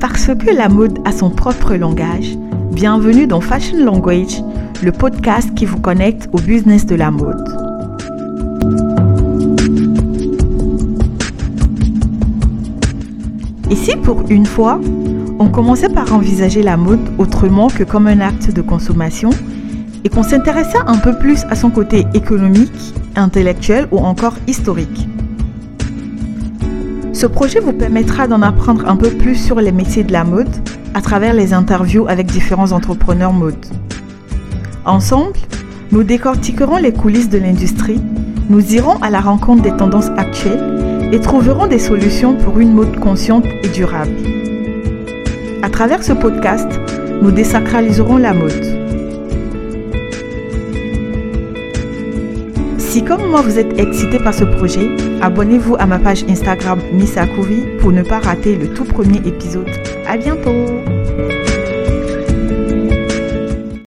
Parce que la mode a son propre langage, bienvenue dans Fashion Language, le podcast qui vous connecte au business de la mode. Et si pour une fois, on commençait par envisager la mode autrement que comme un acte de consommation et qu'on s'intéressait un peu plus à son côté économique, intellectuel ou encore historique ce projet vous permettra d'en apprendre un peu plus sur les métiers de la mode à travers les interviews avec différents entrepreneurs mode. Ensemble, nous décortiquerons les coulisses de l'industrie, nous irons à la rencontre des tendances actuelles et trouverons des solutions pour une mode consciente et durable. À travers ce podcast, nous désacraliserons la mode. Si comme moi vous êtes excité par ce projet, abonnez-vous à ma page Instagram Miss pour ne pas rater le tout premier épisode. À bientôt!